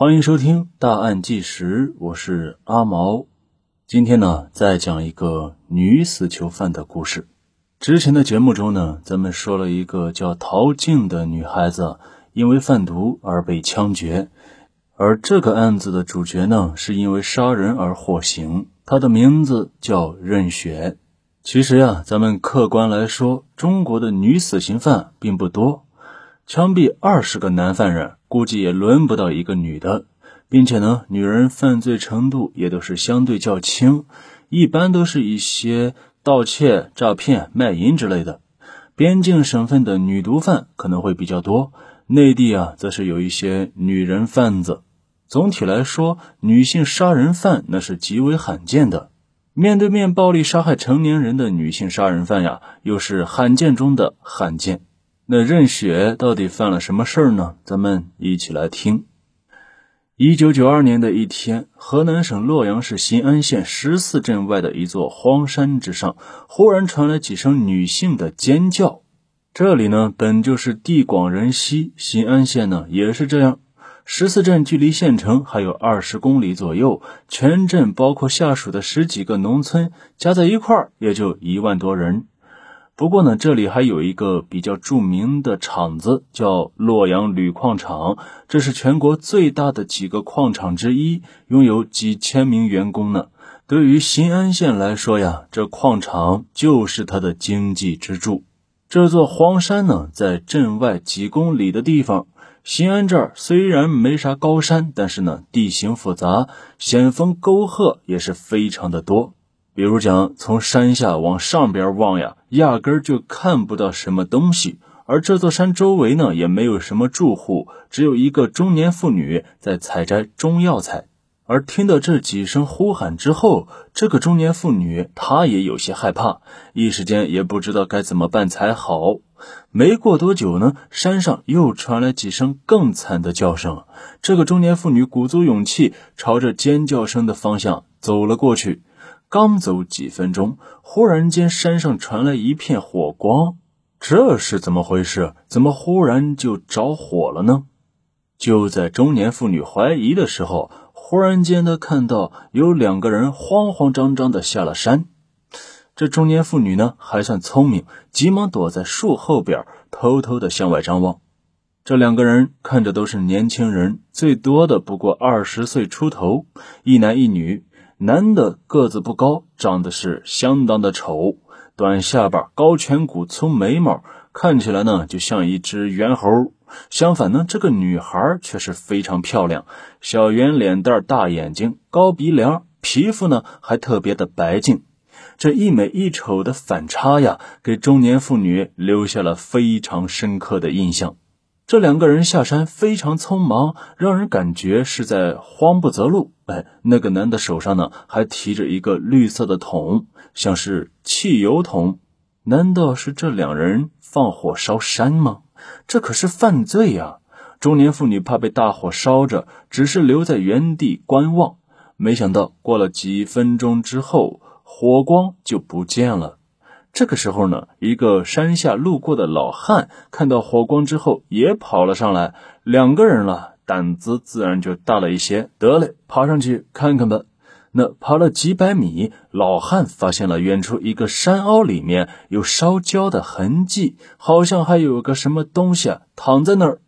欢迎收听《大案纪实》，我是阿毛。今天呢，再讲一个女死囚犯的故事。之前的节目中呢，咱们说了一个叫陶静的女孩子，因为贩毒而被枪决。而这个案子的主角呢，是因为杀人而获刑，她的名字叫任雪。其实呀，咱们客观来说，中国的女死刑犯并不多。枪毙二十个男犯人，估计也轮不到一个女的，并且呢，女人犯罪程度也都是相对较轻，一般都是一些盗窃、诈骗、卖淫之类的。边境省份的女毒贩可能会比较多，内地啊，则是有一些女人贩子。总体来说，女性杀人犯那是极为罕见的。面对面暴力杀害成年人的女性杀人犯呀，又是罕见中的罕见。那任雪到底犯了什么事儿呢？咱们一起来听。一九九二年的一天，河南省洛阳市新安县十四镇外的一座荒山之上，忽然传来几声女性的尖叫。这里呢，本就是地广人稀，新安县呢也是这样。十四镇距离县城还有二十公里左右，全镇包括下属的十几个农村，加在一块儿也就一万多人。不过呢，这里还有一个比较著名的厂子，叫洛阳铝矿厂，这是全国最大的几个矿场之一，拥有几千名员工呢。对于新安县来说呀，这矿场就是它的经济支柱。这座荒山呢，在镇外几公里的地方。新安这儿虽然没啥高山，但是呢，地形复杂，险峰沟壑也是非常的多。比如讲，从山下往上边望呀，压根儿就看不到什么东西。而这座山周围呢，也没有什么住户，只有一个中年妇女在采摘中药材。而听到这几声呼喊之后，这个中年妇女她也有些害怕，一时间也不知道该怎么办才好。没过多久呢，山上又传来几声更惨的叫声。这个中年妇女鼓足勇气，朝着尖叫声的方向走了过去。刚走几分钟，忽然间山上传来一片火光，这是怎么回事？怎么忽然就着火了呢？就在中年妇女怀疑的时候，忽然间她看到有两个人慌慌张张的下了山。这中年妇女呢还算聪明，急忙躲在树后边，偷偷的向外张望。这两个人看着都是年轻人，最多的不过二十岁出头，一男一女。男的个子不高，长得是相当的丑，短下巴、高颧骨、粗眉毛，看起来呢就像一只猿猴。相反呢，这个女孩却是非常漂亮，小圆脸蛋、大眼睛、高鼻梁，皮肤呢还特别的白净。这一美一丑的反差呀，给中年妇女留下了非常深刻的印象。这两个人下山非常匆忙，让人感觉是在慌不择路。哎，那个男的手上呢还提着一个绿色的桶，像是汽油桶。难道是这两人放火烧山吗？这可是犯罪呀！中年妇女怕被大火烧着，只是留在原地观望。没想到过了几分钟之后，火光就不见了。这个时候呢，一个山下路过的老汉看到火光之后，也跑了上来。两个人了，胆子自然就大了一些。得嘞，爬上去看看吧。那爬了几百米，老汉发现了远处一个山凹里面有烧焦的痕迹，好像还有个什么东西啊躺在那儿。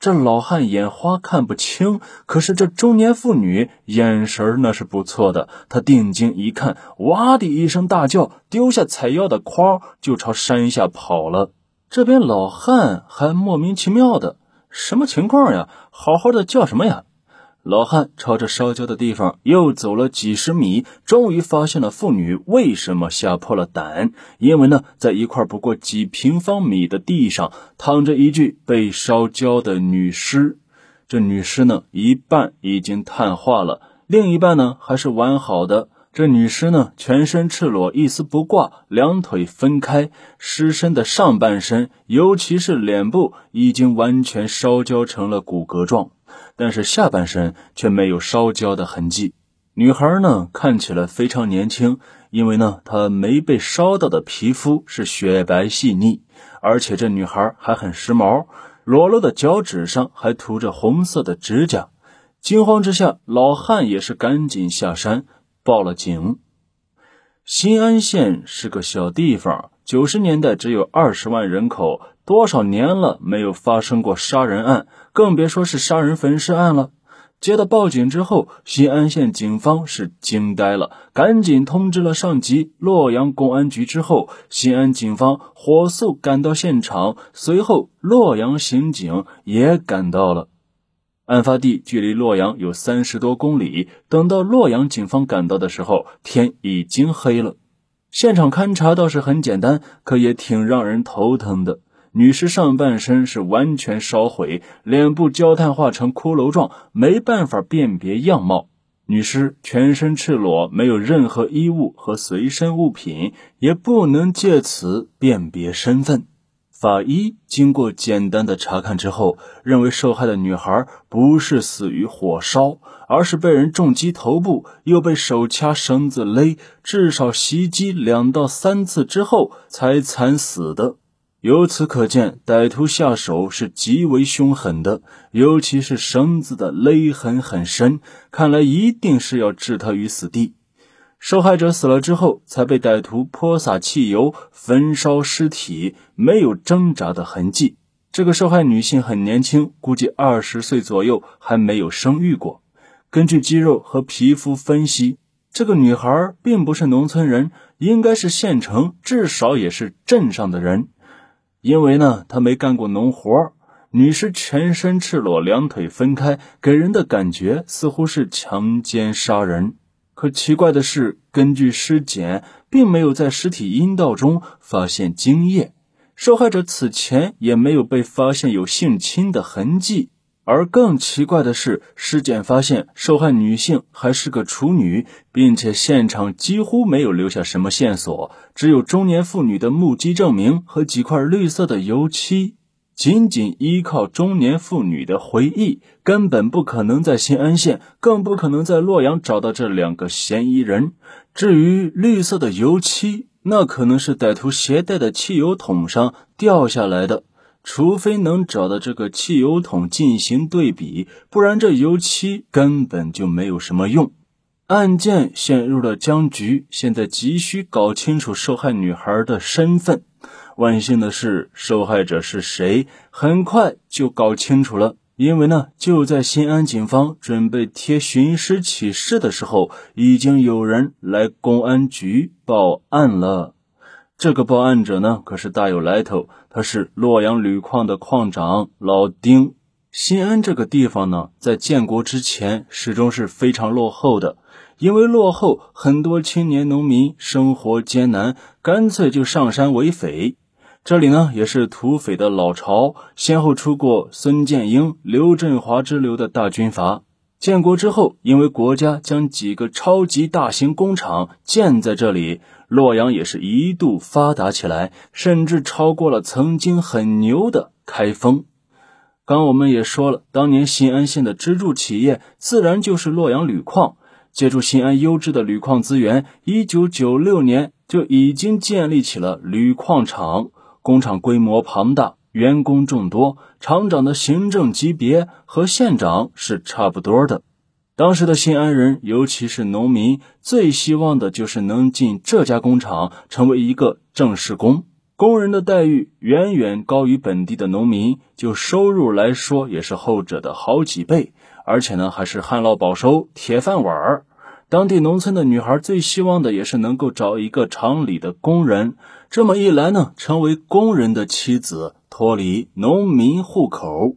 这老汉眼花看不清，可是这中年妇女眼神那是不错的。她定睛一看，哇的一声大叫，丢下采药的筐就朝山下跑了。这边老汉还莫名其妙的，什么情况呀？好好的叫什么呀？老汉朝着烧焦的地方又走了几十米，终于发现了妇女为什么吓破了胆。因为呢，在一块不过几平方米的地上，躺着一具被烧焦的女尸。这女尸呢，一半已经碳化了，另一半呢还是完好的。这女尸呢，全身赤裸，一丝不挂，两腿分开，尸身的上半身，尤其是脸部，已经完全烧焦成了骨骼状。但是下半身却没有烧焦的痕迹。女孩呢，看起来非常年轻，因为呢，她没被烧到的皮肤是雪白细腻，而且这女孩还很时髦，裸露的脚趾上还涂着红色的指甲。惊慌之下，老汉也是赶紧下山报了警。新安县是个小地方，九十年代只有二十万人口，多少年了没有发生过杀人案，更别说是杀人焚尸案了。接到报警之后，新安县警方是惊呆了，赶紧通知了上级洛阳公安局。之后，新安警方火速赶到现场，随后洛阳刑警也赶到了。案发地距离洛阳有三十多公里。等到洛阳警方赶到的时候，天已经黑了。现场勘查倒是很简单，可也挺让人头疼的。女尸上半身是完全烧毁，脸部焦炭化成骷髅状，没办法辨别样貌。女尸全身赤裸，没有任何衣物和随身物品，也不能借此辨别身份。法医经过简单的查看之后，认为受害的女孩不是死于火烧，而是被人重击头部，又被手掐绳子勒，至少袭击两到三次之后才惨死的。由此可见，歹徒下手是极为凶狠的，尤其是绳子的勒痕很深，看来一定是要置他于死地。受害者死了之后，才被歹徒泼洒汽油焚烧尸体，没有挣扎的痕迹。这个受害女性很年轻，估计二十岁左右，还没有生育过。根据肌肉和皮肤分析，这个女孩并不是农村人，应该是县城，至少也是镇上的人。因为呢，他没干过农活，女尸全身赤裸，两腿分开，给人的感觉似乎是强奸杀人。可奇怪的是，根据尸检，并没有在尸体阴道中发现精液，受害者此前也没有被发现有性侵的痕迹。而更奇怪的是，尸检发现受害女性还是个处女，并且现场几乎没有留下什么线索，只有中年妇女的目击证明和几块绿色的油漆。仅仅依靠中年妇女的回忆，根本不可能在新安县，更不可能在洛阳找到这两个嫌疑人。至于绿色的油漆，那可能是歹徒携带的汽油桶上掉下来的。除非能找到这个汽油桶进行对比，不然这油漆根本就没有什么用。案件陷入了僵局，现在急需搞清楚受害女孩的身份。万幸的是，受害者是谁，很快就搞清楚了。因为呢，就在新安警方准备贴寻尸启事的时候，已经有人来公安局报案了。这个报案者呢，可是大有来头。他是洛阳铝矿的矿长老丁。新安这个地方呢，在建国之前始终是非常落后的。因为落后，很多青年农民生活艰难，干脆就上山为匪。这里呢，也是土匪的老巢，先后出过孙建英、刘振华之流的大军阀。建国之后，因为国家将几个超级大型工厂建在这里。洛阳也是一度发达起来，甚至超过了曾经很牛的开封。刚我们也说了，当年新安县的支柱企业自然就是洛阳铝矿。借助新安优质的铝矿资源，一九九六年就已经建立起了铝矿厂。工厂规模庞大，员工众多，厂长的行政级别和县长是差不多的。当时的新安人，尤其是农民，最希望的就是能进这家工厂，成为一个正式工。工人的待遇远远高于本地的农民，就收入来说，也是后者的好几倍。而且呢，还是旱涝保收、铁饭碗儿。当地农村的女孩最希望的，也是能够找一个厂里的工人。这么一来呢，成为工人的妻子，脱离农民户口。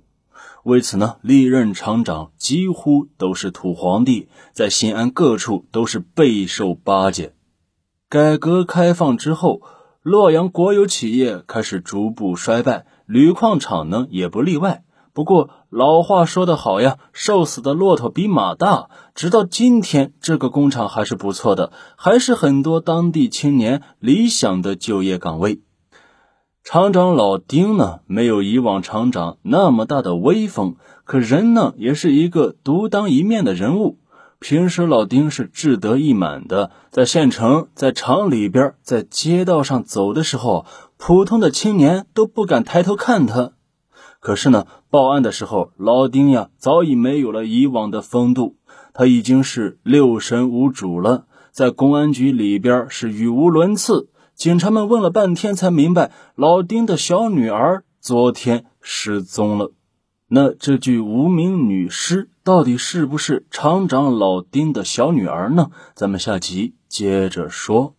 为此呢，历任厂长几乎都是土皇帝，在新安各处都是备受巴结。改革开放之后，洛阳国有企业开始逐步衰败，铝矿厂呢也不例外。不过老话说得好呀，瘦死的骆驼比马大。直到今天，这个工厂还是不错的，还是很多当地青年理想的就业岗位。厂长老丁呢，没有以往厂长那么大的威风，可人呢，也是一个独当一面的人物。平时老丁是志得意满的，在县城、在厂里边、在街道上走的时候，普通的青年都不敢抬头看他。可是呢，报案的时候，老丁呀早已没有了以往的风度，他已经是六神无主了，在公安局里边是语无伦次。警察们问了半天，才明白老丁的小女儿昨天失踪了。那这具无名女尸到底是不是厂长老丁的小女儿呢？咱们下集接着说。